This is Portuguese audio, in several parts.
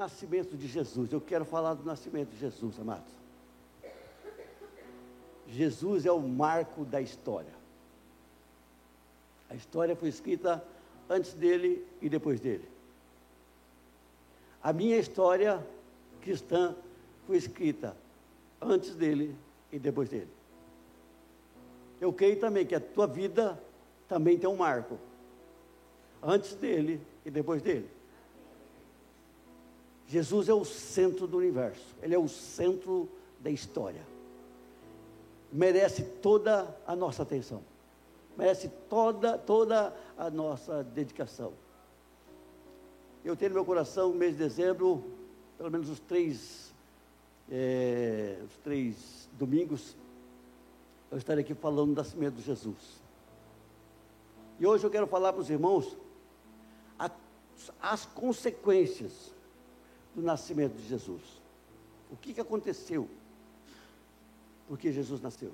nascimento de Jesus. Eu quero falar do nascimento de Jesus, amados. Jesus é o marco da história. A história foi escrita antes dele e depois dele. A minha história cristã foi escrita antes dele e depois dele. Eu creio também que a tua vida também tem um marco. Antes dele e depois dele. Jesus é o centro do universo, ele é o centro da história. Merece toda a nossa atenção, merece toda, toda a nossa dedicação. Eu tenho no meu coração, no mês de dezembro, pelo menos os três, é, os três domingos, eu estarei aqui falando do nascimento de Jesus. E hoje eu quero falar para os irmãos as, as consequências do nascimento de Jesus. O que, que aconteceu? Porque Jesus nasceu.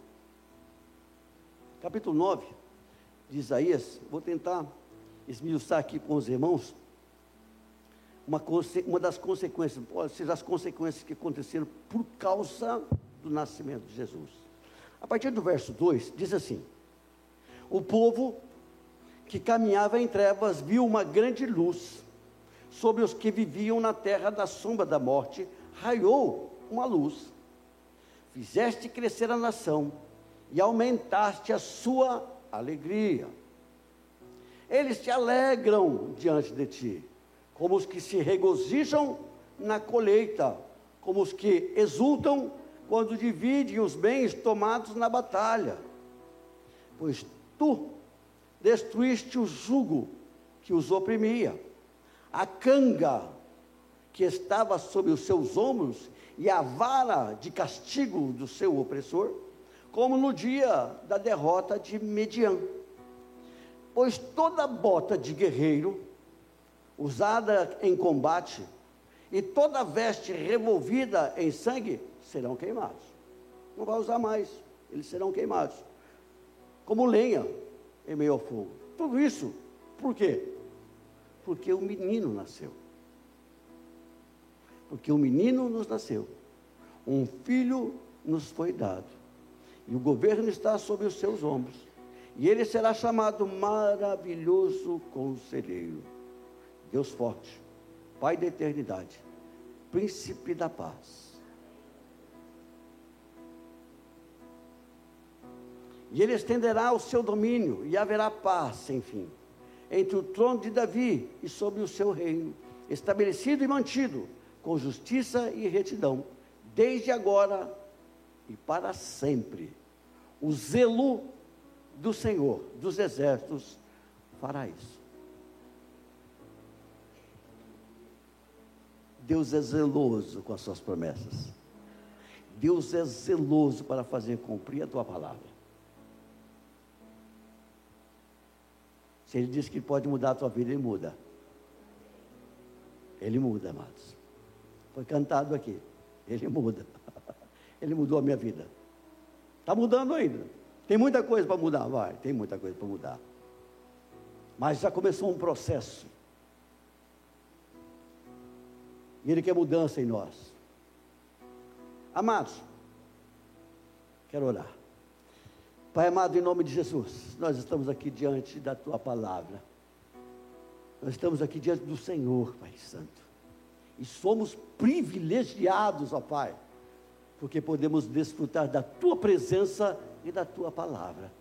Capítulo 9 de Isaías, vou tentar esmiuçar aqui com os irmãos uma, uma das consequências, pode ser as consequências que aconteceram por causa do nascimento de Jesus. A partir do verso 2, diz assim: O povo que caminhava em trevas viu uma grande luz sobre os que viviam na terra da sombra da morte, raiou uma luz. Fizeste crescer a nação e aumentaste a sua alegria. Eles se alegram diante de ti, como os que se regozijam na colheita, como os que exultam quando dividem os bens tomados na batalha. Pois tu destruíste o jugo que os oprimia a canga que estava sobre os seus ombros e a vara de castigo do seu opressor, como no dia da derrota de Median. Pois toda bota de guerreiro, usada em combate, e toda veste revolvida em sangue serão queimados. Não vai usar mais, eles serão queimados. Como lenha em meio ao fogo. Tudo isso, por quê? Porque o menino nasceu. Porque o menino nos nasceu. Um filho nos foi dado. E o governo está sobre os seus ombros. E ele será chamado maravilhoso conselheiro. Deus forte, Pai da eternidade, príncipe da paz. E ele estenderá o seu domínio e haverá paz sem fim entre o trono de Davi e sobre o seu reino, estabelecido e mantido com justiça e retidão, desde agora e para sempre. O zelo do Senhor dos exércitos fará isso. Deus é zeloso com as suas promessas. Deus é zeloso para fazer cumprir a tua palavra. Se ele diz que pode mudar a tua vida, ele muda. Ele muda, amados. Foi cantado aqui. Ele muda. Ele mudou a minha vida. Está mudando ainda. Tem muita coisa para mudar, vai. Tem muita coisa para mudar. Mas já começou um processo. E Ele quer mudança em nós. Amados, quero orar. Pai amado, em nome de Jesus, nós estamos aqui diante da tua palavra. Nós estamos aqui diante do Senhor, Pai Santo. E somos privilegiados, ó Pai, porque podemos desfrutar da tua presença e da tua palavra.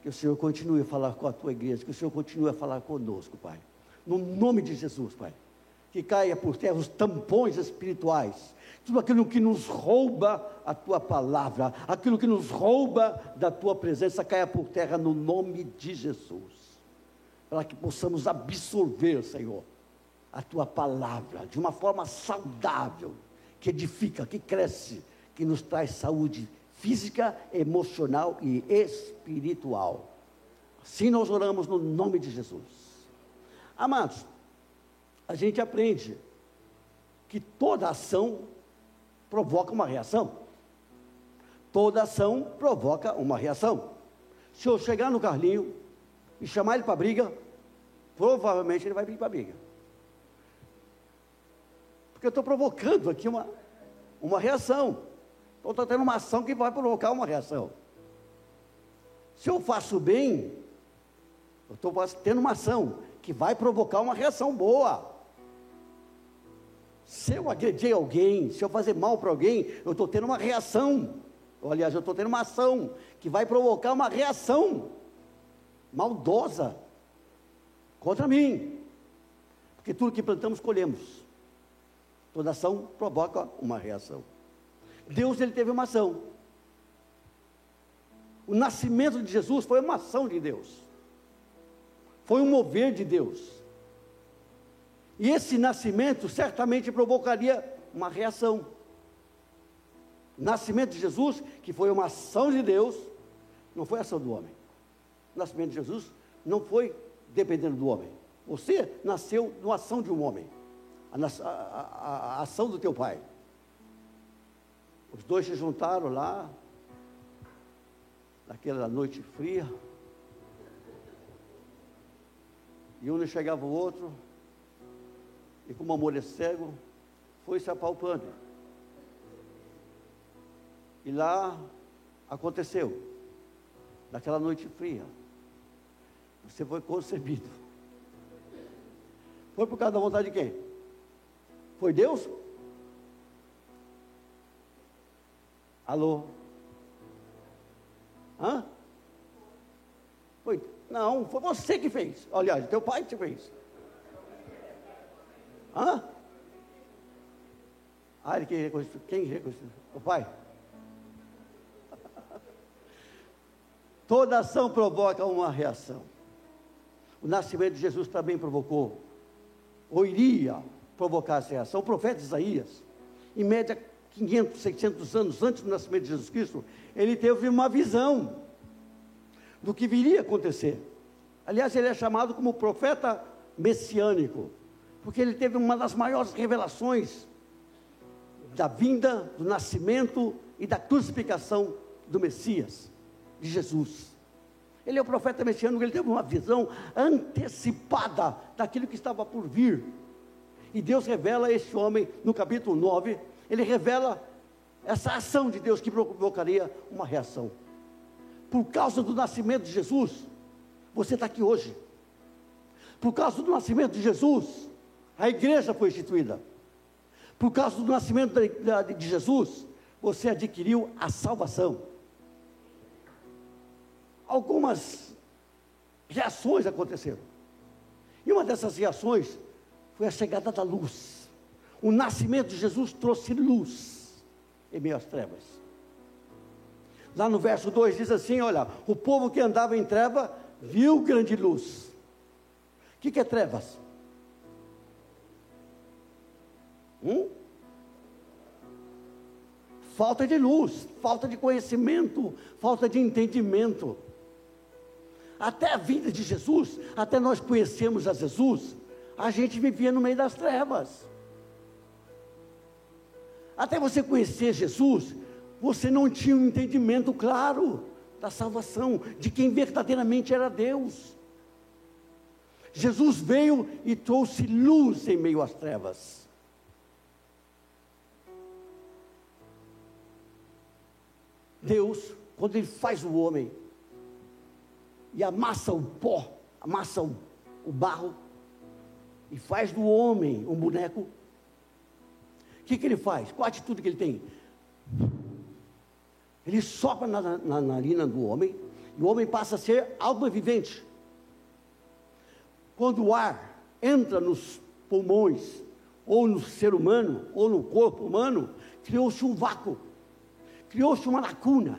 Que o Senhor continue a falar com a tua igreja, que o Senhor continue a falar conosco, Pai. No nome de Jesus, Pai que caia por terra os tampões espirituais, tudo aquilo que nos rouba a tua palavra, aquilo que nos rouba da tua presença, caia por terra no nome de Jesus, para que possamos absorver, Senhor, a tua palavra de uma forma saudável, que edifica, que cresce, que nos traz saúde física, emocional e espiritual. Assim nós oramos no nome de Jesus. Amados, a gente aprende que toda ação provoca uma reação. Toda ação provoca uma reação. Se eu chegar no Carlinho e chamar ele para briga, provavelmente ele vai vir para briga. Porque eu estou provocando aqui uma, uma reação. Então está tendo uma ação que vai provocar uma reação. Se eu faço bem, eu estou tendo uma ação que vai provocar uma reação boa. Se eu agredir alguém, se eu fazer mal para alguém, eu estou tendo uma reação. Aliás, eu estou tendo uma ação que vai provocar uma reação maldosa contra mim. Porque tudo que plantamos, colhemos. Toda ação provoca uma reação. Deus ele teve uma ação. O nascimento de Jesus foi uma ação de Deus. Foi um mover de Deus. E esse nascimento certamente provocaria uma reação. Nascimento de Jesus, que foi uma ação de Deus, não foi ação do homem. Nascimento de Jesus não foi dependendo do homem. Você nasceu numa ação de um homem, a, a, a, a ação do teu pai. Os dois se juntaram lá, naquela noite fria, e um não chegava o outro, e como o amor é cego, foi se apalpando. E lá aconteceu, naquela noite fria, você foi concebido. Foi por causa da vontade de quem? Foi Deus? Alô? Hã? Foi? Não, foi você que fez. Aliás, teu pai que fez. Hã? Ah, ele que reconstruiu. Quem reconstruiu? O pai? Toda ação provoca uma reação. O nascimento de Jesus também provocou, ou iria provocar essa reação. O profeta Isaías, em média 500, 600 anos antes do nascimento de Jesus Cristo, ele teve uma visão do que viria a acontecer. Aliás, ele é chamado como profeta messiânico, porque ele teve uma das maiores revelações da vinda, do nascimento e da crucificação do Messias, de Jesus. Ele é o profeta messiânico, ele teve uma visão antecipada daquilo que estava por vir. E Deus revela a esse homem no capítulo 9, ele revela essa ação de Deus que provocaria uma reação. Por causa do nascimento de Jesus, você está aqui hoje. Por causa do nascimento de Jesus, a igreja foi instituída. Por causa do nascimento de Jesus, você adquiriu a salvação. Algumas reações aconteceram. E uma dessas reações foi a chegada da luz. O nascimento de Jesus trouxe luz em meio às trevas. Lá no verso 2 diz assim: Olha, o povo que andava em treva viu grande luz. O que, que é trevas? Hum? Falta de luz, falta de conhecimento, falta de entendimento. Até a vida de Jesus, até nós conhecemos a Jesus, a gente vivia no meio das trevas. Até você conhecer Jesus, você não tinha um entendimento claro da salvação, de quem verdadeiramente era Deus. Jesus veio e trouxe luz em meio às trevas. Deus, quando Ele faz o homem e amassa o pó, amassa o, o barro, e faz do homem um boneco, o que, que ele faz? Qual a atitude que ele tem? Ele sopra na, na narina do homem, e o homem passa a ser alma vivente. Quando o ar entra nos pulmões, ou no ser humano, ou no corpo humano, criou-se um vácuo, criou-se uma lacuna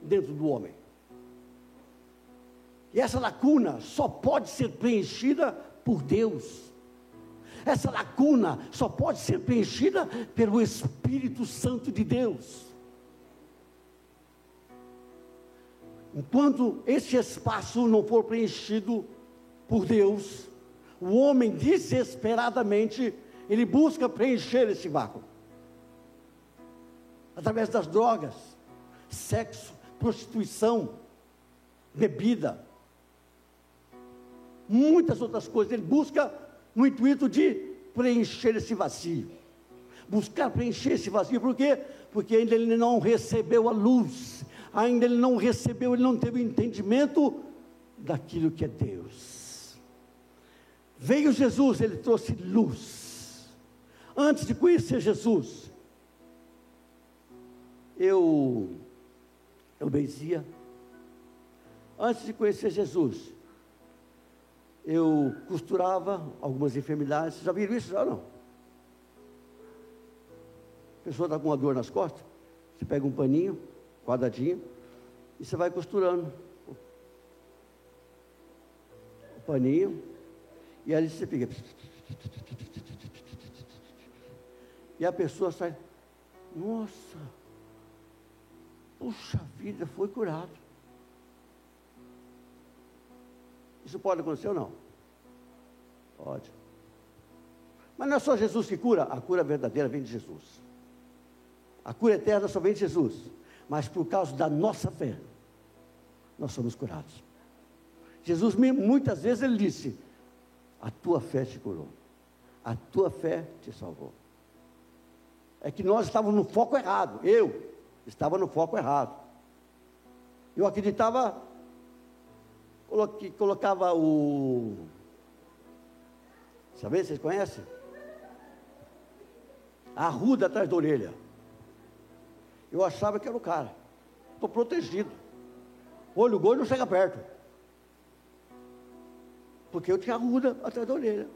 dentro do homem. E essa lacuna só pode ser preenchida por Deus. Essa lacuna só pode ser preenchida pelo Espírito Santo de Deus. Enquanto esse espaço não for preenchido por Deus, o homem desesperadamente ele busca preencher esse vácuo através das drogas, sexo, prostituição, bebida, muitas outras coisas. Ele busca no intuito de preencher esse vazio. buscar preencher esse vazio, por quê? Porque ainda ele não recebeu a luz, ainda ele não recebeu, ele não teve entendimento daquilo que é Deus. Veio Jesus, ele trouxe luz. Antes de conhecer Jesus, eu, eu benzia. Antes de conhecer Jesus, eu costurava algumas enfermidades. Já viram isso? Já não? A pessoa está com uma dor nas costas, você pega um paninho, quadradinho, e você vai costurando o paninho, e aí você fica. E a pessoa sai, nossa, puxa vida, foi curado. Isso pode acontecer ou não? Pode. Mas não é só Jesus que cura, a cura verdadeira vem de Jesus. A cura eterna só vem de Jesus. Mas por causa da nossa fé, nós somos curados. Jesus, muitas vezes, ele disse: A tua fé te curou, a tua fé te salvou. É que nós estávamos no foco errado, eu estava no foco errado. Eu acreditava que colocava o. Sabe, vocês conhecem? A ruda atrás da orelha. Eu achava que era o cara. Estou protegido. Olho gordo não chega perto. Porque eu tinha a ruda atrás da orelha.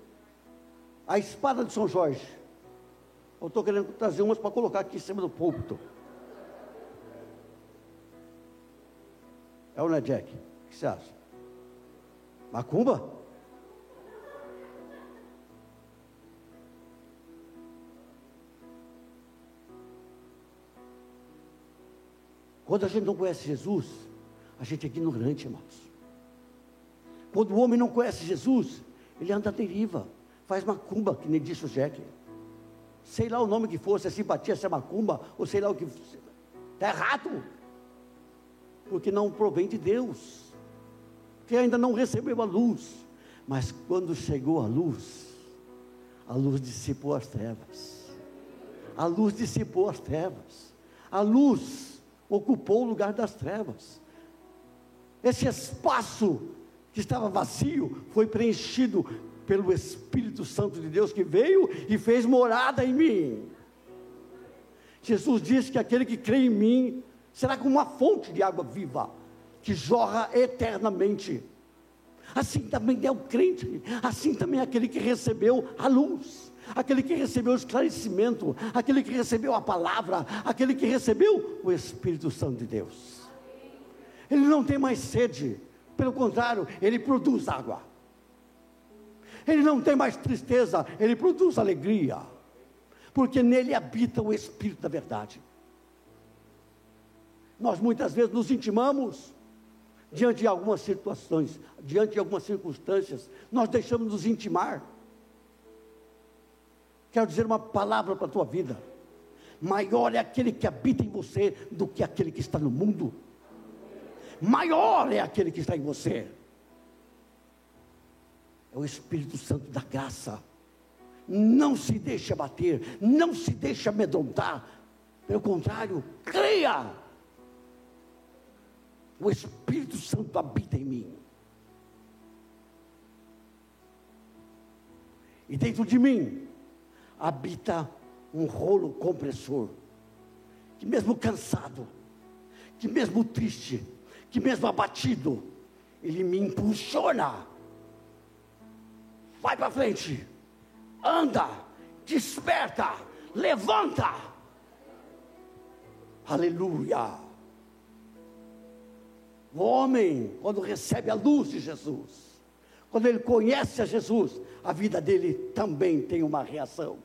A espada de São Jorge. Eu estou querendo trazer umas para colocar aqui em cima do púlpito. É ou não é, Jack? O que você acha? Macumba? Quando a gente não conhece Jesus, a gente é ignorante, irmãos. Quando o homem não conhece Jesus, ele anda à deriva, faz macumba, que nem disse o Jack. Sei lá o nome que for, se é simpatia, se é macumba, ou sei lá o que. Está errado. Porque não provém de Deus que ainda não recebeu a luz. Mas quando chegou a luz, a luz dissipou as trevas. A luz dissipou as trevas. A luz ocupou o lugar das trevas. Esse espaço que estava vazio foi preenchido pelo Espírito Santo de Deus que veio e fez morada em mim. Jesus disse que aquele que crê em mim será como uma fonte de água viva que jorra eternamente. Assim também é o crente, assim também é aquele que recebeu a luz, aquele que recebeu o esclarecimento, aquele que recebeu a palavra, aquele que recebeu o Espírito Santo de Deus. Ele não tem mais sede, pelo contrário, ele produz água. Ele não tem mais tristeza, ele produz alegria, porque nele habita o Espírito da verdade. Nós muitas vezes nos intimamos diante de algumas situações, diante de algumas circunstâncias, nós deixamos nos intimar. Quero dizer uma palavra para a tua vida. Maior é aquele que habita em você do que aquele que está no mundo. Maior é aquele que está em você. É o Espírito Santo da graça. Não se deixe abater, não se deixe amedrontar. Pelo contrário, creia o Espírito Santo habita em mim. E dentro de mim habita um rolo compressor, que mesmo cansado, que mesmo triste, que mesmo abatido, ele me impulsiona. Vai para frente, anda, desperta, levanta. Aleluia. O homem, quando recebe a luz de Jesus, quando ele conhece a Jesus, a vida dele também tem uma reação.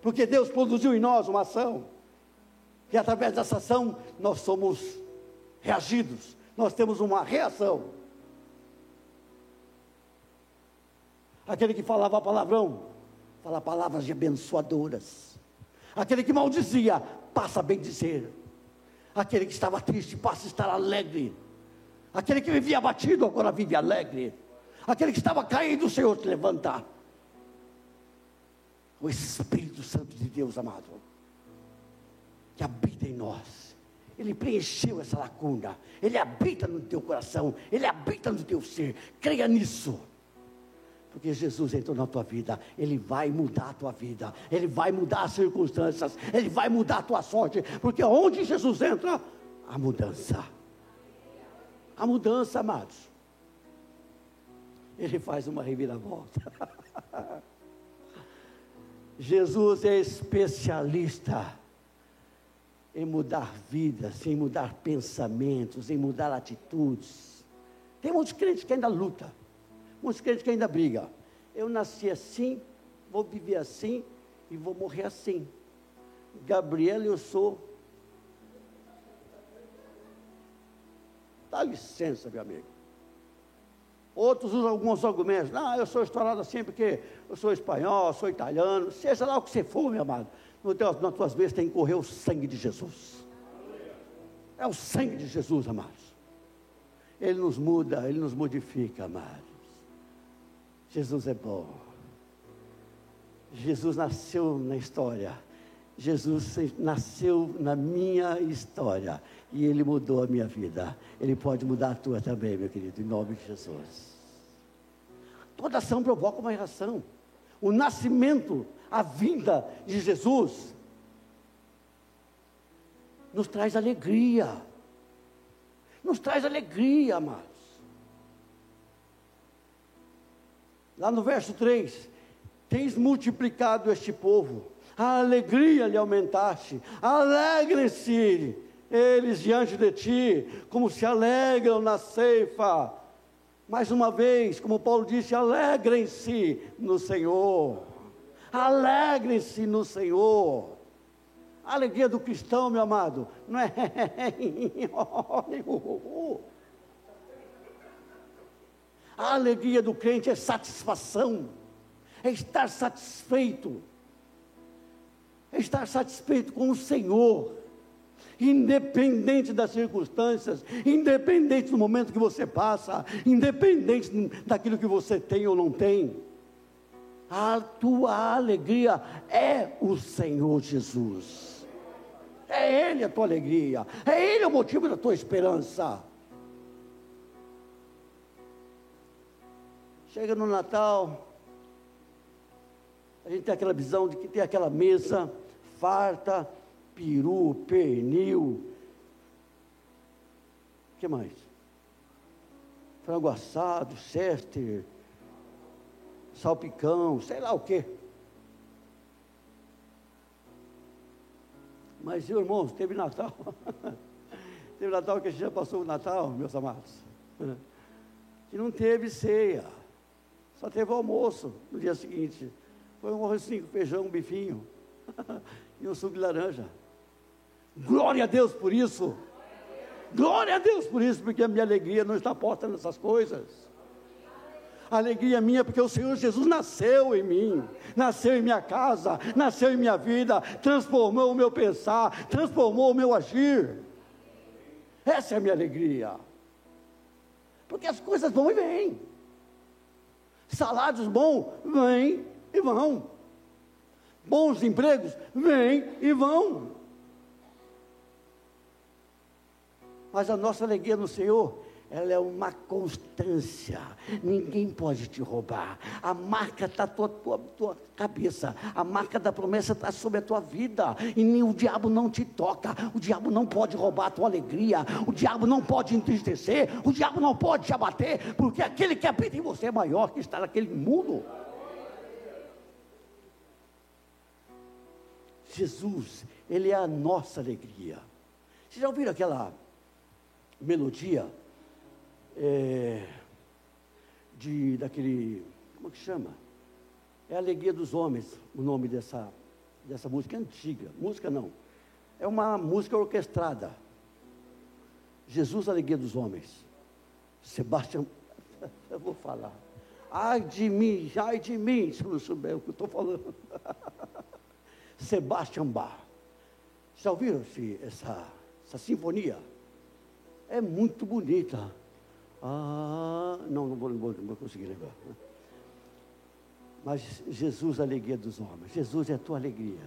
Porque Deus produziu em nós uma ação, e através dessa ação nós somos reagidos, nós temos uma reação. Aquele que falava palavrão, fala palavras abençoadoras. Aquele que maldizia, passa a bendizer. Aquele que estava triste passa a estar alegre. Aquele que vivia abatido agora vive alegre. Aquele que estava caído, o Senhor te levanta. O Espírito Santo de Deus, amado, que habita em nós. Ele preencheu essa lacuna. Ele habita no teu coração. Ele habita no teu ser. Creia nisso. Porque Jesus entrou na tua vida, Ele vai mudar a tua vida, Ele vai mudar as circunstâncias, Ele vai mudar a tua sorte, porque onde Jesus entra, a mudança. A mudança, amados. Ele faz uma reviravolta. Jesus é especialista em mudar vidas, em mudar pensamentos, em mudar atitudes. Tem muitos crentes que ainda lutam, muitos crentes que ainda brigam. Eu nasci assim, vou viver assim e vou morrer assim. Gabriel, eu sou. Dá licença, meu amigo. Outros usam alguns argumentos. Não, eu sou estourado assim porque eu sou espanhol, sou italiano, seja lá o que você for, meu amado. No teu, nas tuas vezes tem que correr o sangue de Jesus. É o sangue de Jesus, amados. Ele nos muda, ele nos modifica, amados. Jesus é bom. Jesus nasceu na história. Jesus nasceu na minha história e ele mudou a minha vida. Ele pode mudar a tua também, meu querido, em nome de Jesus. Toda ação provoca uma reação. O nascimento, a vinda de Jesus, nos traz alegria. Nos traz alegria, amados. Lá no verso 3: Tens multiplicado este povo, a alegria lhe aumentaste, alegrem-se eles diante de ti, como se alegram na ceifa. Mais uma vez, como Paulo disse, alegrem-se no Senhor. Alegrem-se no Senhor. A alegria do cristão, meu amado, não é. A alegria do crente é satisfação, é estar satisfeito, é estar satisfeito com o Senhor independente das circunstâncias, independente do momento que você passa, independente daquilo que você tem ou não tem. A tua alegria é o Senhor Jesus. É Ele a tua alegria, é Ele o motivo da tua esperança. Chega no Natal, a gente tem aquela visão de que tem aquela mesa farta, peru, pernil. O que mais? Frango assado, chester, salpicão, sei lá o quê. Mas, irmãos, teve Natal. teve Natal que a gente já passou o Natal, meus amados. Que não teve ceia. Só teve almoço no dia seguinte. Foi um arrozinho, feijão, um bifinho. e um suco de laranja. Glória a Deus por isso. Glória a Deus por isso, porque a minha alegria não está posta nessas coisas. A alegria minha, porque o Senhor Jesus nasceu em mim, nasceu em minha casa, nasceu em minha vida, transformou o meu pensar, transformou o meu agir. Essa é a minha alegria. Porque as coisas vão e vêm. Salários bons vêm e vão. Bons empregos vêm e vão. Mas a nossa alegria no Senhor, ela é uma constância. Ninguém pode te roubar. A marca está tua, tua, tua, cabeça. A marca da promessa está sobre a tua vida. E o diabo não te toca. O diabo não pode roubar a tua alegria. O diabo não pode entristecer. O diabo não pode te abater. Porque aquele que habita em você é maior que está naquele mundo. Jesus, Ele é a nossa alegria. Vocês já ouviram aquela melodia é, de daquele como é que chama? É a Alegria dos Homens, o nome dessa dessa música é antiga. Música não. É uma música orquestrada. Jesus, a Alegria dos Homens. Sebastião, eu vou falar. Ai de mim, ai de mim, se eu não souber o que eu estou falando. Sebastião Bach. Já ouviram essa, essa sinfonia? é muito bonita. Ah, não, não vou, não vou, não vou conseguir lembrar. Mas Jesus a alegria dos homens. Jesus é a tua alegria.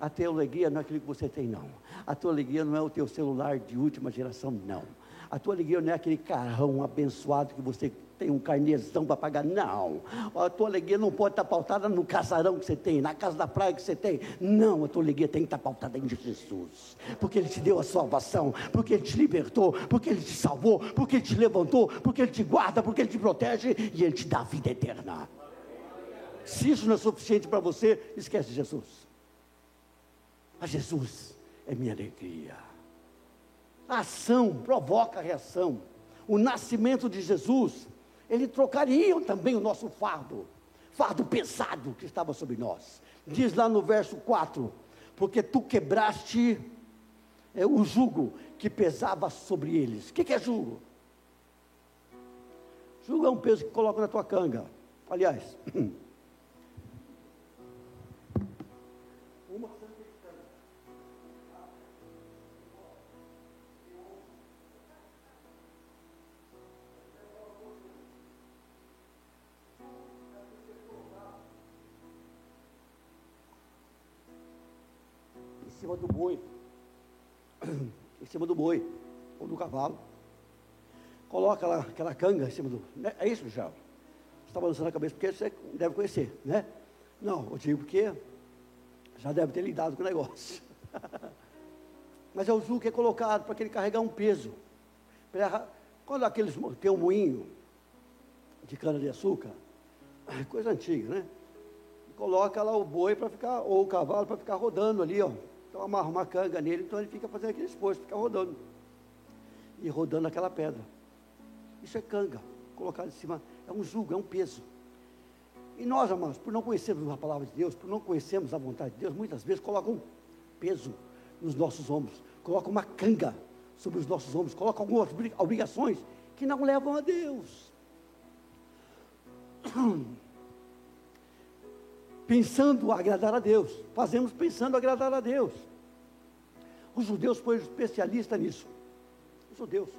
A tua alegria não é aquilo que você tem, não. A tua alegria não é o teu celular de última geração, não. A tua alegria não é aquele carrão abençoado que você tem um carnezão para pagar. Não. A tua alegria não pode estar pautada no casarão que você tem, na casa da praia que você tem. Não, a tua alegria tem que estar pautada em Jesus. Porque Ele te deu a salvação, porque Ele te libertou, porque Ele te salvou, porque Ele te levantou, porque Ele te guarda, porque Ele te protege e Ele te dá a vida eterna. Se isso não é suficiente para você, esquece Jesus. Mas Jesus é minha alegria. A ação provoca a reação. O nascimento de Jesus ele trocaria também o nosso fardo, fardo pesado que estava sobre nós. Diz lá no verso 4: Porque tu quebraste é, o jugo que pesava sobre eles. O que, que é jugo? Jugo é um peso que coloca na tua canga. Aliás, cima do boi, em cima do boi, ou do cavalo. Coloca lá aquela canga em cima do. Né? É isso, já. Você está balançando a cabeça porque você deve conhecer, né? Não, eu digo porque já deve ter lidado com o negócio. Mas é o jugo que é colocado para que ele carregar um peso. Quando aqueles tem um moinho de cana de açúcar, coisa antiga, né? Coloca lá o boi para ficar, ou o cavalo para ficar rodando ali, ó. Então amarra uma canga nele, então ele fica fazendo aquele esforço, fica rodando. E rodando aquela pedra. Isso é canga, colocado em cima. É um jugo, é um peso. E nós, amados, por não conhecermos a palavra de Deus, por não conhecermos a vontade de Deus, muitas vezes colocam um peso nos nossos ombros, colocam uma canga sobre os nossos ombros, colocam algumas obrigações que não levam a Deus. pensando agradar a Deus. Fazemos pensando agradar a Deus. Os judeus foram especialistas nisso. Os judeus.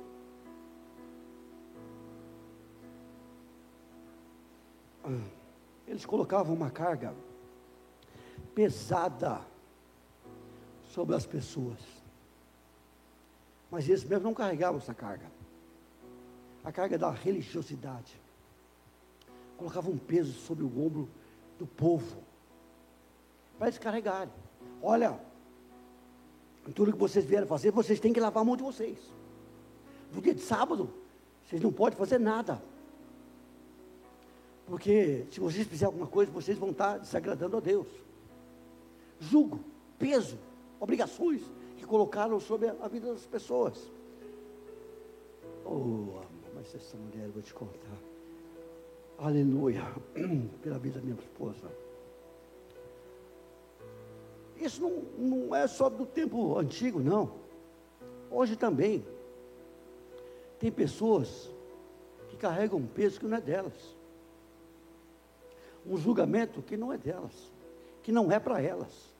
Eles colocavam uma carga pesada sobre as pessoas. Mas eles mesmo não carregavam essa carga. A carga da religiosidade. Colocavam um peso sobre o ombro do povo para descarregarem. Olha, tudo que vocês vieram fazer, vocês têm que lavar a mão de vocês. No dia de sábado, vocês não podem fazer nada. Porque se vocês fizerem alguma coisa, vocês vão estar desagradando a Deus. Julgo, peso, obrigações que colocaram sobre a vida das pessoas. Oh, mas essa mulher eu vou te contar. Aleluia. Pela vida da minha esposa. Isso não, não é só do tempo antigo, não. Hoje também. Tem pessoas que carregam um peso que não é delas. Um julgamento que não é delas. Que não é para elas.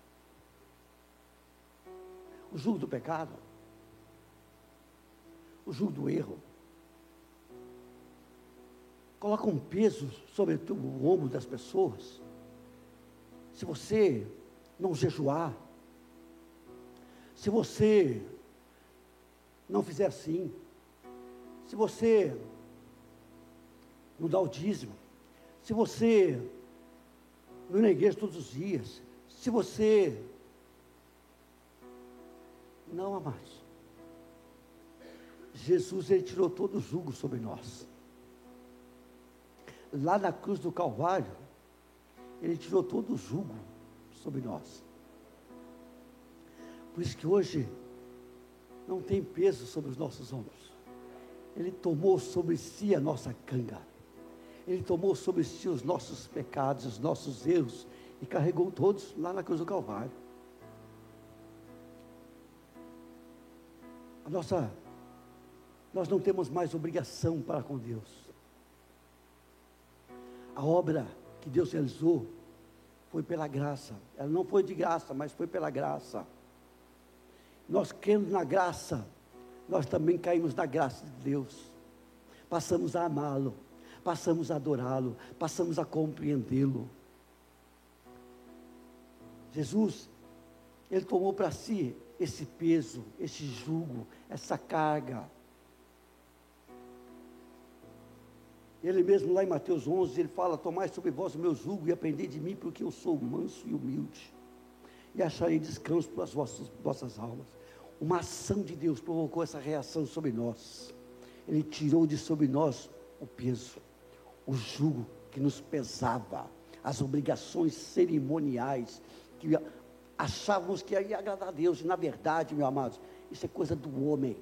O julgo do pecado. O julgo do erro coloca um peso sobre o ombro das pessoas. Se você não jejuar, se você não fizer assim, se você não dá o dízimo, se você não ir na igreja todos os dias, se você não amados. Jesus ele tirou todo o jugo sobre nós lá na cruz do Calvário, Ele tirou todo o jugo sobre nós. Por isso que hoje não tem peso sobre os nossos ombros. Ele tomou sobre si a nossa canga. Ele tomou sobre si os nossos pecados, os nossos erros e carregou todos lá na cruz do Calvário. A nossa nós não temos mais obrigação para com Deus a obra que Deus realizou foi pela graça. Ela não foi de graça, mas foi pela graça. Nós cremos na graça, nós também caímos na graça de Deus. Passamos a amá-lo, passamos a adorá-lo, passamos a compreendê-lo. Jesus, ele tomou para si esse peso, esse jugo, essa carga. Ele mesmo lá em Mateus 11, ele fala: Tomai sobre vós o meu jugo e aprendei de mim, porque eu sou manso e humilde, e acharei descanso para as vossas, vossas almas. Uma ação de Deus provocou essa reação sobre nós. Ele tirou de sobre nós o peso, o jugo que nos pesava, as obrigações cerimoniais que achávamos que ia agradar a Deus, e na verdade, meus amados, isso é coisa do homem.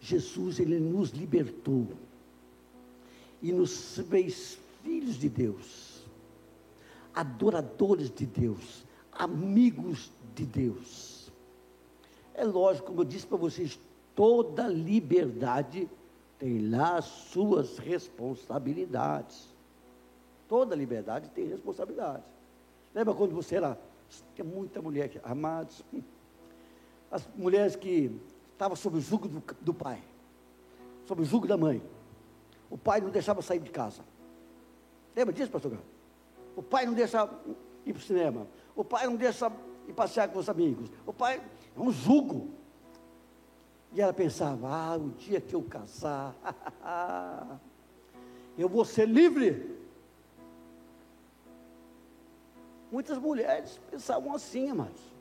Jesus, ele nos libertou e nos fez filhos de Deus, adoradores de Deus, amigos de Deus. É lógico, como eu disse para vocês, toda liberdade tem lá as suas responsabilidades. Toda liberdade tem responsabilidade. Lembra quando você era. Tem muita mulher aqui, amados. As mulheres que estavam sob o jugo do, do pai, sob o jugo da mãe. O pai não deixava sair de casa. Lembra disso, pastor Galo? O pai não deixa ir para o cinema. O pai não deixa ir passear com os amigos. O pai é um jugo. E ela pensava, ah, o dia que eu casar, eu vou ser livre. Muitas mulheres pensavam assim, amados.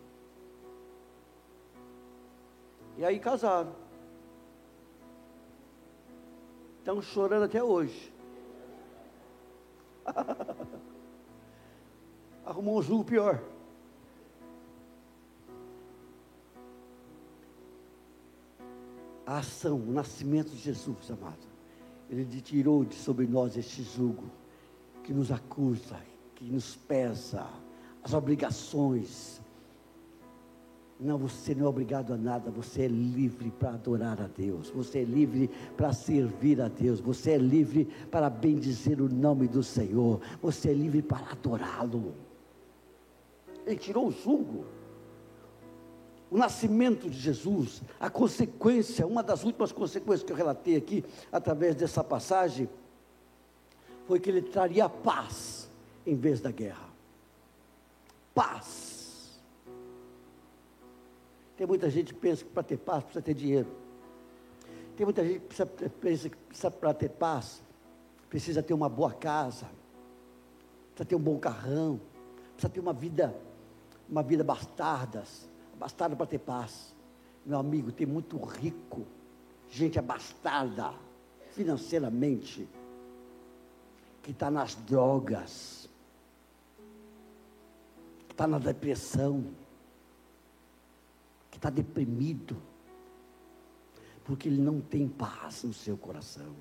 E aí casaram. Estão chorando até hoje. Arrumou um julgo pior. A ação, o nascimento de Jesus, amado. Ele tirou de sobre nós este jugo que nos acusa, que nos pesa, as obrigações, não, você não é obrigado a nada, você é livre para adorar a Deus, você é livre para servir a Deus, você é livre para bendizer o nome do Senhor, você é livre para adorá-lo. Ele tirou o jugo. O nascimento de Jesus, a consequência, uma das últimas consequências que eu relatei aqui, através dessa passagem, foi que ele traria paz em vez da guerra. Paz tem muita gente que pensa que para ter paz precisa ter dinheiro. Tem muita gente que pensa que para ter paz precisa ter uma boa casa, precisa ter um bom carrão, precisa ter uma vida, uma vida bastardas, bastarda para ter paz. Meu amigo, tem muito rico, gente abastada financeiramente, que está nas drogas, está na depressão, que está deprimido, porque ele não tem paz no seu coração.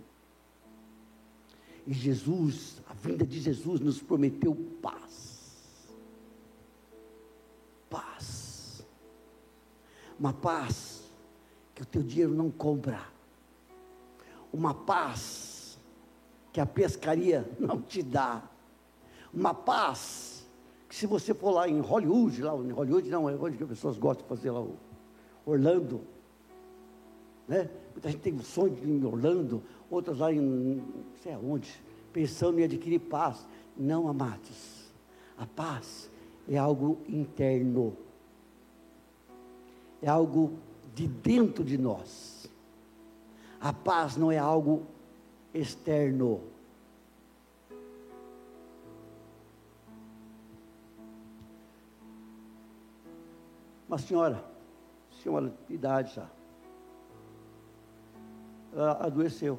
E Jesus, a vinda de Jesus nos prometeu paz. Paz. Uma paz que o teu dinheiro não compra. Uma paz que a pescaria não te dá. Uma paz que se você for lá em Hollywood, lá em Hollywood não, é onde as pessoas gostam de fazer lá o Orlando, né? Muita gente tem o sonho de ir em Orlando, outras lá em não sei aonde, pensando em adquirir paz. Não, amados, a paz é algo interno, é algo de dentro de nós. A paz não é algo externo. Uma senhora, senhora de idade já, ela adoeceu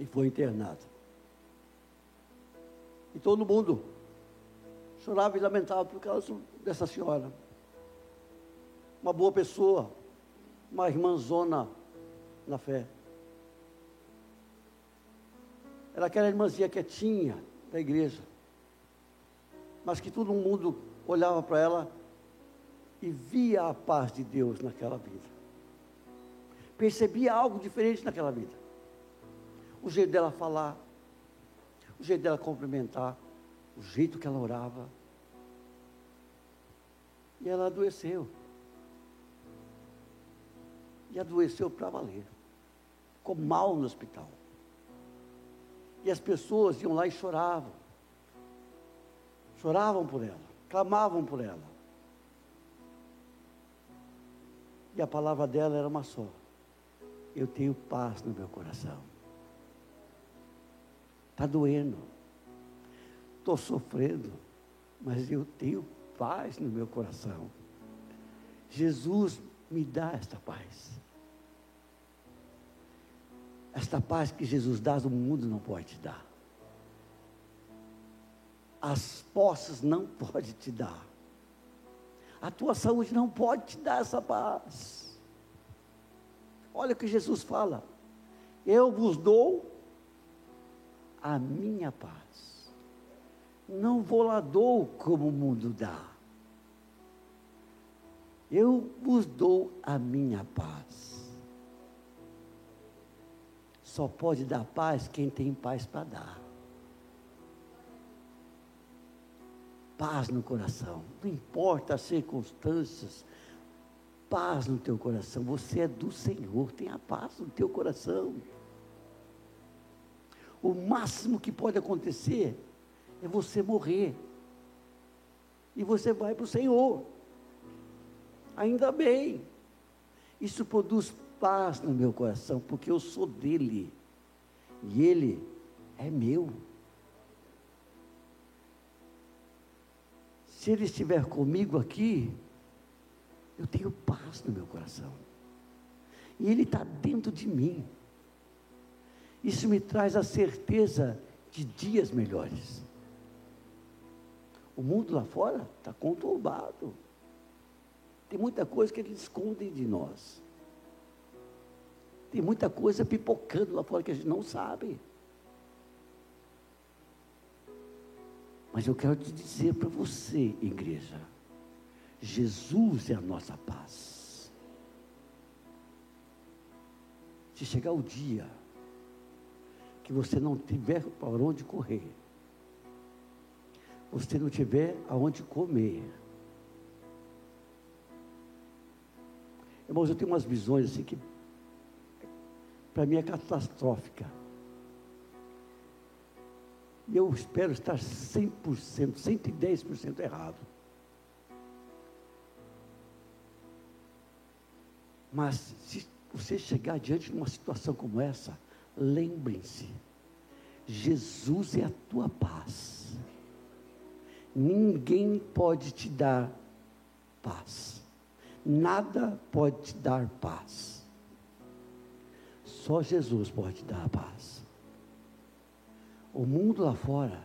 e foi internada. E todo mundo chorava e lamentava por causa dessa senhora. Uma boa pessoa, uma irmãzona na fé. Era aquela irmãzinha quietinha da igreja, mas que todo mundo olhava para ela e via a paz de Deus naquela vida. Percebia algo diferente naquela vida. O jeito dela falar, o jeito dela cumprimentar, o jeito que ela orava. E ela adoeceu. E adoeceu para valer. Ficou mal no hospital. E as pessoas iam lá e choravam. choravam por ela, clamavam por ela. E a palavra dela era uma só: Eu tenho paz no meu coração. Está doendo, estou sofrendo, mas eu tenho paz no meu coração. Jesus me dá esta paz. Esta paz que Jesus dá, o mundo não pode te dar. As posses não pode te dar. A tua saúde não pode te dar essa paz. Olha o que Jesus fala. Eu vos dou a minha paz. Não vou lá dou como o mundo dá. Eu vos dou a minha paz. Só pode dar paz quem tem paz para dar. Paz no coração, não importa as circunstâncias, paz no teu coração. Você é do Senhor, tenha paz no teu coração. O máximo que pode acontecer é você morrer. E você vai para o Senhor. Ainda bem. Isso produz paz no meu coração, porque eu sou dele. E ele é meu. Se ele estiver comigo aqui, eu tenho paz no meu coração. E ele está dentro de mim. Isso me traz a certeza de dias melhores. O mundo lá fora está conturbado. Tem muita coisa que eles escondem de nós. Tem muita coisa pipocando lá fora que a gente não sabe. Mas eu quero te dizer para você, igreja, Jesus é a nossa paz. Se chegar o dia que você não tiver para onde correr, você não tiver aonde comer, Irmãos, eu tenho umas visões assim que para mim é catastrófica. Eu espero estar 100%, 110% errado. Mas se você chegar diante de uma situação como essa, lembrem-se, Jesus é a tua paz. Ninguém pode te dar paz nada pode te dar paz. Só Jesus pode te dar a paz. O mundo lá fora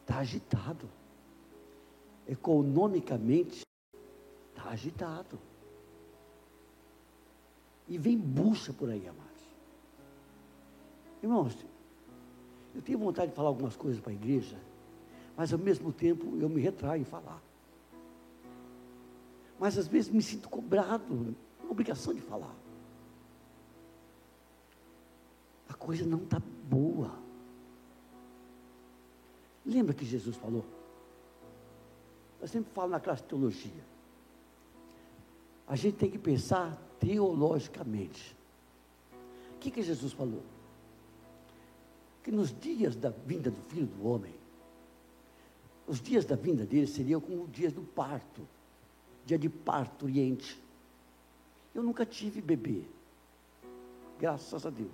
está agitado. Economicamente está agitado. E vem bucha por aí, amados. Irmãos, eu tenho vontade de falar algumas coisas para a igreja, mas ao mesmo tempo eu me retraio em falar mas às vezes me sinto cobrado, obrigação de falar. A coisa não está boa. Lembra que Jesus falou? Eu sempre falo na classe de teologia. A gente tem que pensar teologicamente. O que, que Jesus falou? Que nos dias da vinda do Filho do Homem, os dias da vinda dele seriam como dias do parto dia de parturiente. Eu nunca tive bebê, graças a Deus.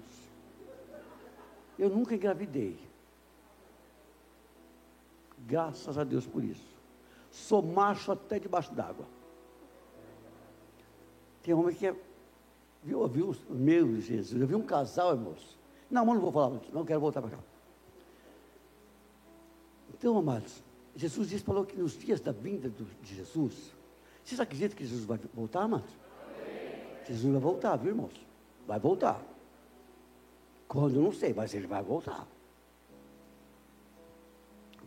Eu nunca engravidei. Graças a Deus por isso. Sou macho até debaixo d'água. Tem homem que é. Viu, viu, meu Jesus, eu vi um casal, irmãos. Não, mas não vou falar, não quero voltar para cá. Então, amados, Jesus disse, falou que nos dias da vinda do, de Jesus, vocês acreditam que Jesus vai voltar, amados? Jesus vai voltar, viu, irmãos? Vai voltar. Quando, não sei, mas ele vai voltar.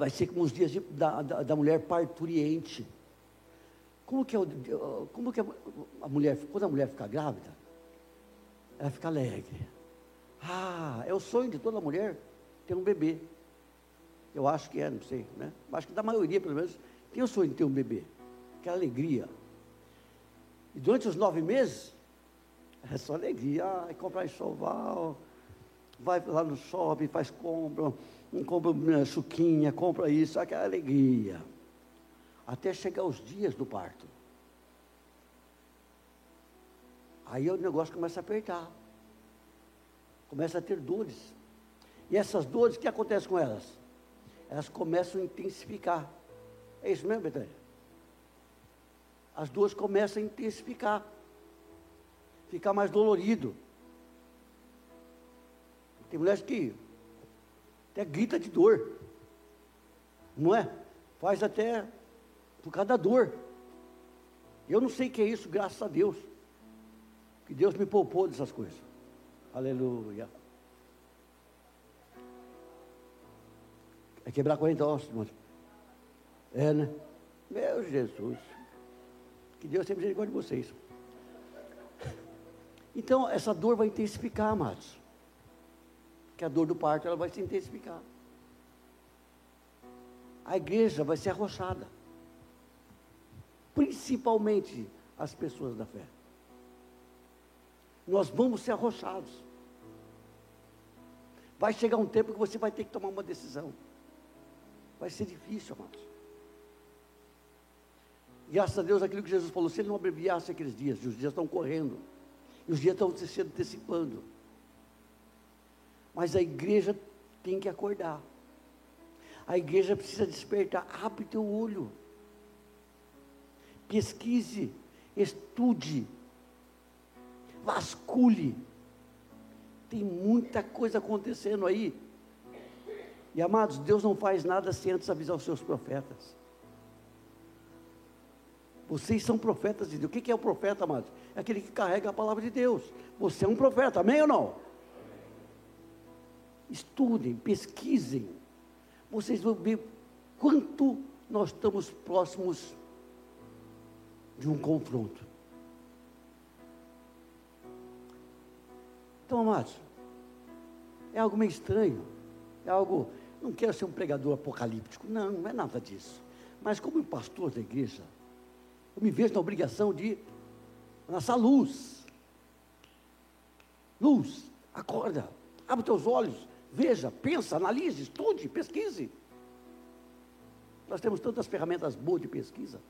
Vai ser como os dias de, da, da, da, mulher parturiente. Como que, é, como que é a mulher, quando a mulher fica grávida, ela fica alegre. Ah, é o sonho de toda mulher ter um bebê. Eu acho que é, não sei, né? Acho que da maioria, pelo menos, tem o sonho de ter um bebê aquela alegria. E durante os nove meses, é só alegria. Ai, comprar enxoval, vai lá no shopping, faz compra, compra né, suquinha, compra isso, aquela alegria. Até chegar os dias do parto. Aí o negócio começa a apertar. Começa a ter dores. E essas dores, o que acontece com elas? Elas começam a intensificar. É isso mesmo, Betânia? As dores começam a intensificar. Ficar mais dolorido. Tem mulheres que até grita de dor. Não é? Faz até por causa da dor. Eu não sei o que é isso, graças a Deus. Que Deus me poupou dessas coisas. Aleluia. É quebrar 40 ossos, irmão. É, né? Meu Jesus. Que Deus tenha misericórdia de vocês. Então, essa dor vai intensificar, amados. Que a dor do parto ela vai se intensificar. A igreja vai ser arrochada. Principalmente as pessoas da fé. Nós vamos ser arrochados. Vai chegar um tempo que você vai ter que tomar uma decisão. Vai ser difícil, amados. Graças a Deus, aquilo que Jesus falou, se ele não abreviasse aqueles dias, os dias estão correndo, e os dias estão se antecipando. Mas a igreja tem que acordar. A igreja precisa despertar. Abre teu olho. Pesquise, estude, vasculhe. Tem muita coisa acontecendo aí. E amados, Deus não faz nada sem antes avisar os seus profetas. Vocês são profetas de Deus. O que é o profeta, amados? É aquele que carrega a palavra de Deus. Você é um profeta, amém ou não? Estudem, pesquisem. Vocês vão ver quanto nós estamos próximos de um confronto. Então, amados, é algo meio estranho. É algo não quero ser um pregador apocalíptico, não, não é nada disso. Mas como pastor da igreja, eu me vejo na obrigação de lançar luz. Luz, acorda, abre teus olhos, veja, pensa, analise, estude, pesquise. Nós temos tantas ferramentas boas de pesquisa.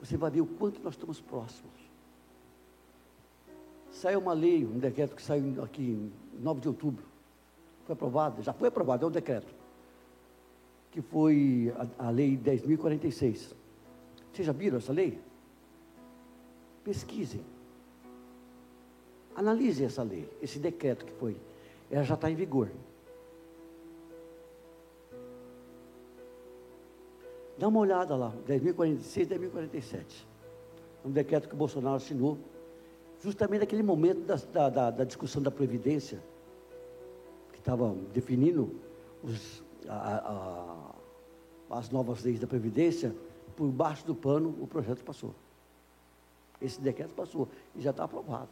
Você vai ver o quanto nós estamos próximos. Saiu uma lei, um decreto que saiu aqui em 9 de outubro foi aprovado, já foi aprovado, é um decreto, que foi a, a lei 10.046. Vocês já viram essa lei? Pesquisem. Analisem essa lei, esse decreto que foi. Ela já está em vigor. Dá uma olhada lá, 10.046, 10.047. Um decreto que o Bolsonaro assinou, justamente naquele momento da, da, da discussão da Previdência estava definindo os, a, a, as novas leis da Previdência, por baixo do pano o projeto passou. Esse decreto passou e já está aprovado.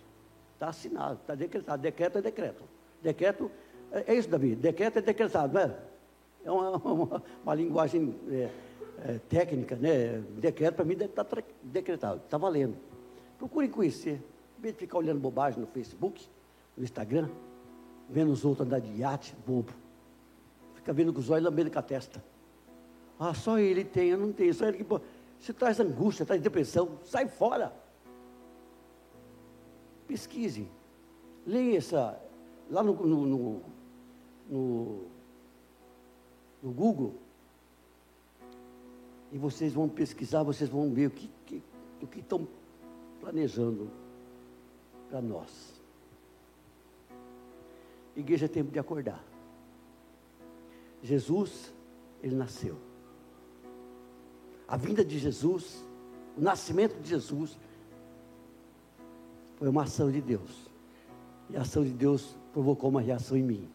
Está assinado, está decretado. Decreto é decreto. Decreto, é, é isso, Davi. Decreto é decretado, não é? Uma, uma, uma linguagem é, é, técnica, né? Decreto para mim está decretado, está valendo. Procurem conhecer. Em vez de ficar olhando bobagem no Facebook, no Instagram, vendo os outros andar de iate, bobo. Fica vendo com os olhos lambendo com a testa. Ah, só ele tem, eu não tenho. Só ele que. Você traz angústia, traz depressão, sai fora. Pesquise. Leia essa. Lá no, no, no, no, no Google. E vocês vão pesquisar, vocês vão ver o que, que, o que estão planejando para nós. Igreja é tempo de acordar. Jesus, ele nasceu. A vinda de Jesus, o nascimento de Jesus, foi uma ação de Deus. E a ação de Deus provocou uma reação em mim.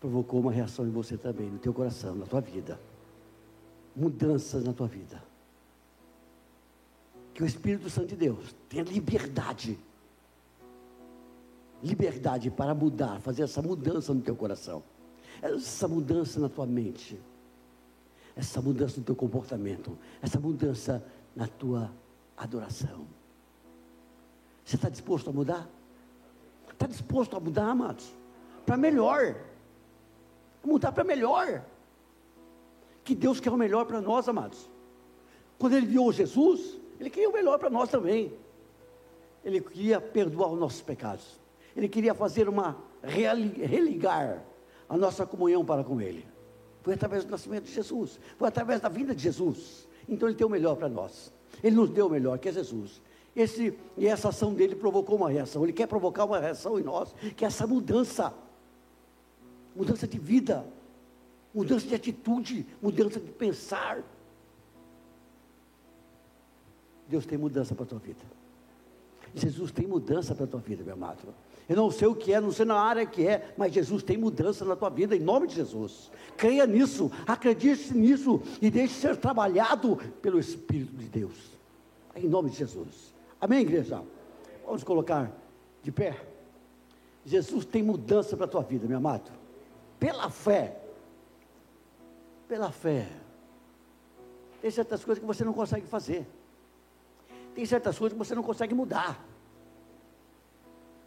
Provocou uma reação em você também, no teu coração, na tua vida. Mudanças na tua vida. Que o Espírito Santo de Deus tenha liberdade liberdade para mudar, fazer essa mudança no teu coração, essa mudança na tua mente, essa mudança no teu comportamento, essa mudança na tua adoração. Você está disposto a mudar? Está disposto a mudar, amados? Para melhor. mudar para melhor. Que Deus quer o melhor para nós, amados. Quando ele viu Jesus, ele queria o melhor para nós também. Ele queria perdoar os nossos pecados. Ele queria fazer uma religar a nossa comunhão para com Ele. Foi através do nascimento de Jesus, foi através da vinda de Jesus. Então Ele tem o melhor para nós. Ele nos deu o melhor, que é Jesus. Esse, e essa ação dele provocou uma reação. Ele quer provocar uma reação em nós, que é essa mudança mudança de vida, mudança de atitude, mudança de pensar. Deus tem mudança para a tua vida. Jesus tem mudança para a tua vida, meu amado. Eu não sei o que é, não sei na área que é, mas Jesus tem mudança na tua vida, em nome de Jesus. Creia nisso, acredite nisso e deixe ser trabalhado pelo Espírito de Deus. Em nome de Jesus. Amém, igreja? Vamos colocar de pé. Jesus tem mudança para a tua vida, meu amado. Pela fé. Pela fé. Tem certas coisas que você não consegue fazer. Tem certas coisas que você não consegue mudar.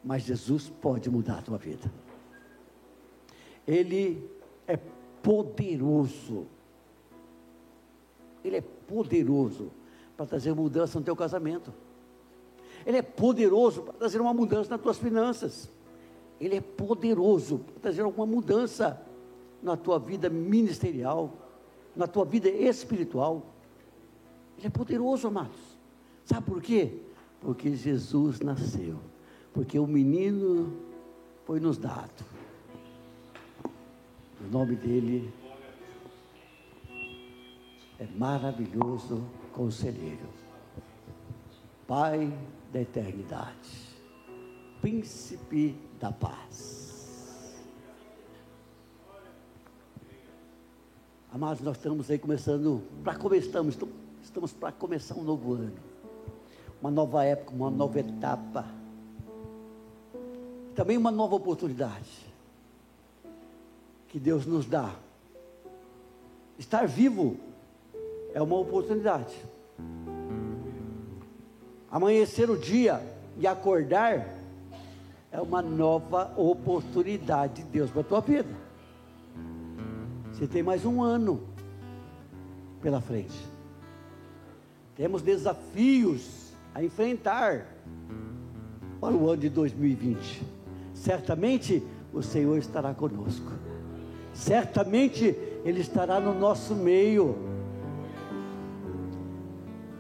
Mas Jesus pode mudar a tua vida. Ele é poderoso. Ele é poderoso para trazer mudança no teu casamento. Ele é poderoso para trazer uma mudança nas tuas finanças. Ele é poderoso para trazer alguma mudança na tua vida ministerial, na tua vida espiritual. Ele é poderoso, amados. Sabe por quê? Porque Jesus nasceu. Porque o menino foi nos dado. O nome dele é maravilhoso conselheiro, Pai da eternidade, príncipe da paz. Amados, nós estamos aí começando, para começar, estamos, estamos para começar um novo ano, uma nova época, uma nova etapa, também uma nova oportunidade que Deus nos dá. Estar vivo é uma oportunidade. Amanhecer o dia e acordar é uma nova oportunidade de Deus para a tua vida. Você tem mais um ano pela frente. Temos desafios a enfrentar para o ano de 2020. Certamente o Senhor estará conosco. Certamente Ele estará no nosso meio.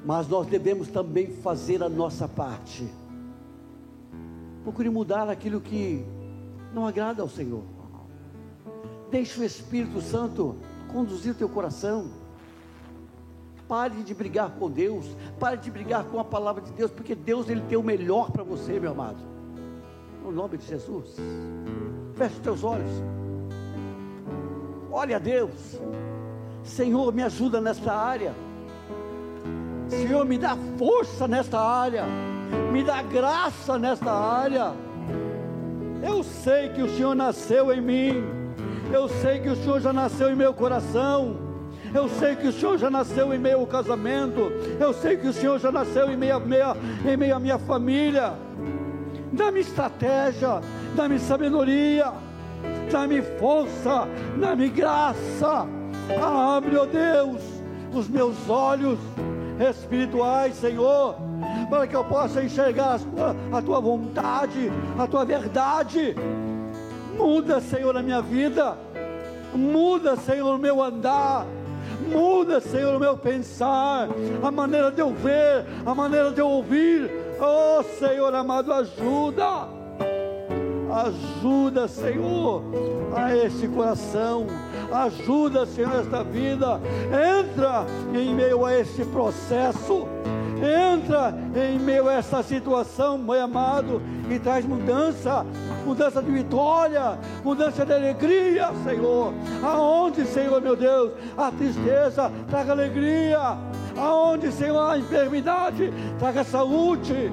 Mas nós devemos também fazer a nossa parte Procure mudar aquilo que não agrada ao Senhor. Deixe o Espírito Santo conduzir o teu coração. Pare de brigar com Deus, pare de brigar com a palavra de Deus, porque Deus ele tem o melhor para você, meu amado. No nome de Jesus. Feche os teus olhos. Olha a Deus. Senhor, me ajuda nesta área. Senhor, me dá força nesta área me dá graça nesta área. Eu sei que o Senhor nasceu em mim, eu sei que o Senhor já nasceu em meu coração. Eu sei que o Senhor já nasceu em meu casamento. Eu sei que o Senhor já nasceu em meio, meio, em meio à minha família. Dá-me estratégia, dá-me sabedoria, dá-me força, dá-me graça. Abre, ó oh Deus, os meus olhos espirituais, Senhor para que eu possa enxergar a tua, vontade, a tua verdade. Muda, Senhor, a minha vida. Muda, Senhor, o meu andar. Muda, Senhor, o meu pensar, a maneira de eu ver, a maneira de eu ouvir. Oh, Senhor amado, ajuda. Ajuda, Senhor, a esse coração. Ajuda, Senhor, esta vida. Entra em meio a esse processo entra em meio a essa situação, meu amado, e traz mudança, mudança de vitória, mudança de alegria, Senhor. Aonde, Senhor, meu Deus, a tristeza traga alegria, aonde, Senhor, a enfermidade traga saúde.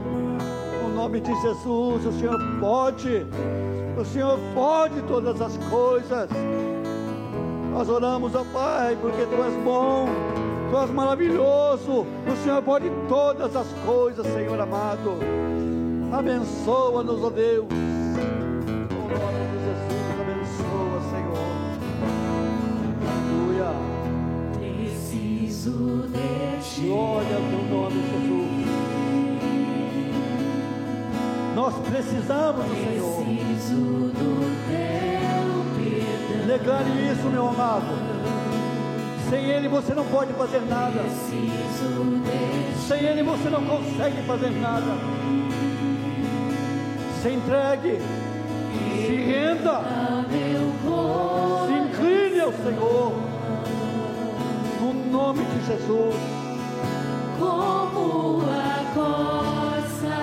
No nome de Jesus, o Senhor pode, o Senhor pode todas as coisas. Nós oramos, ó Pai, porque Tu és bom, Tu és maravilhoso, o Senhor pode todas as coisas, Senhor amado. Abençoa-nos, ó Deus. O nome de Jesus, abençoa, Senhor. Aleluia. Preciso de Olha Glória ao teu nome, Jesus. Nós precisamos do Senhor. Declare isso, meu amado. Sem Ele você não pode fazer nada. Sem Ele você não consegue fazer nada. Se entregue. Se renda. Se incline ao Senhor. No nome de Jesus. Como a coça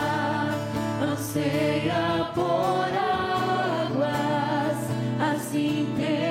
anseia por águas, assim tenho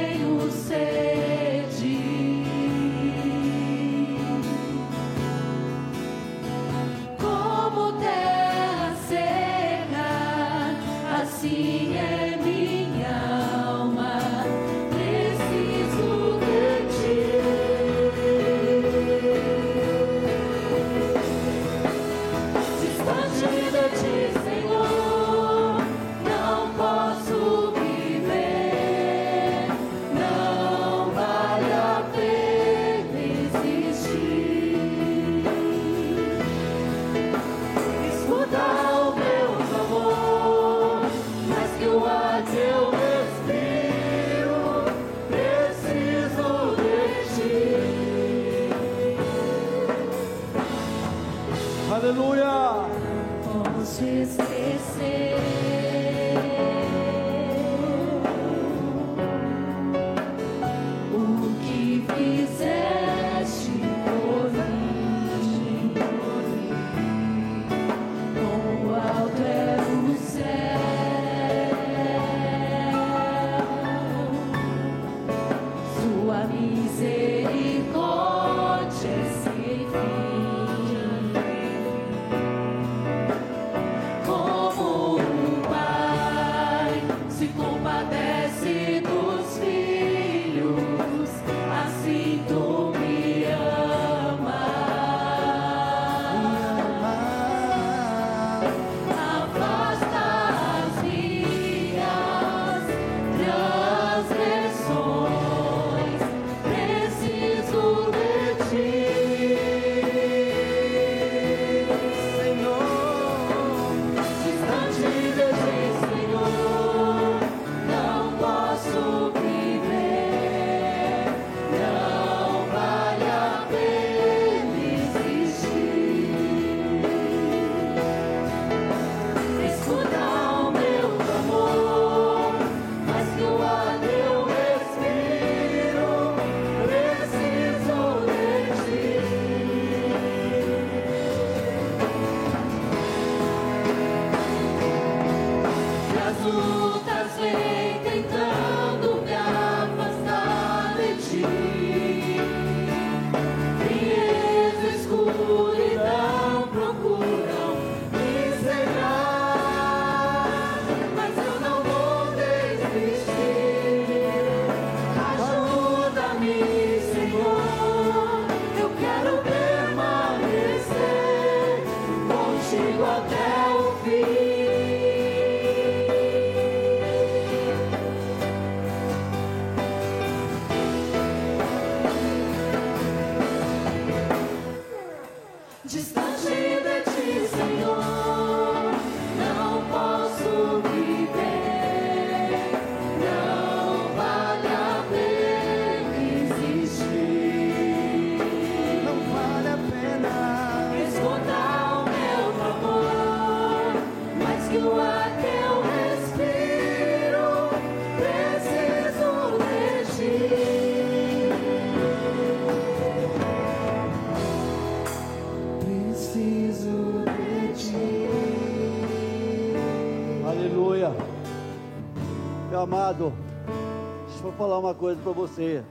coisa para você.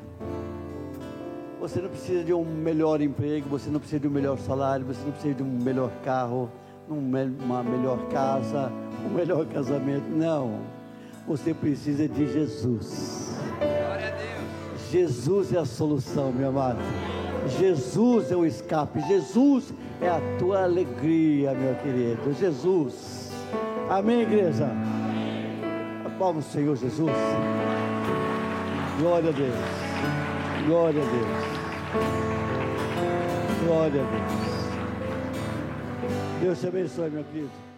Você não precisa de um melhor emprego, você não precisa de um melhor salário, você não precisa de um melhor carro, um uma melhor casa, um melhor casamento. Não. Você precisa de Jesus. Jesus é a solução, meu amado. Jesus é o escape. Jesus é a tua alegria, meu querido. Jesus. Amém, igreja? Palma o Senhor Jesus. Glória a Deus. Glória a Deus. Glória a Deus. Deus te abençoe, meu querido.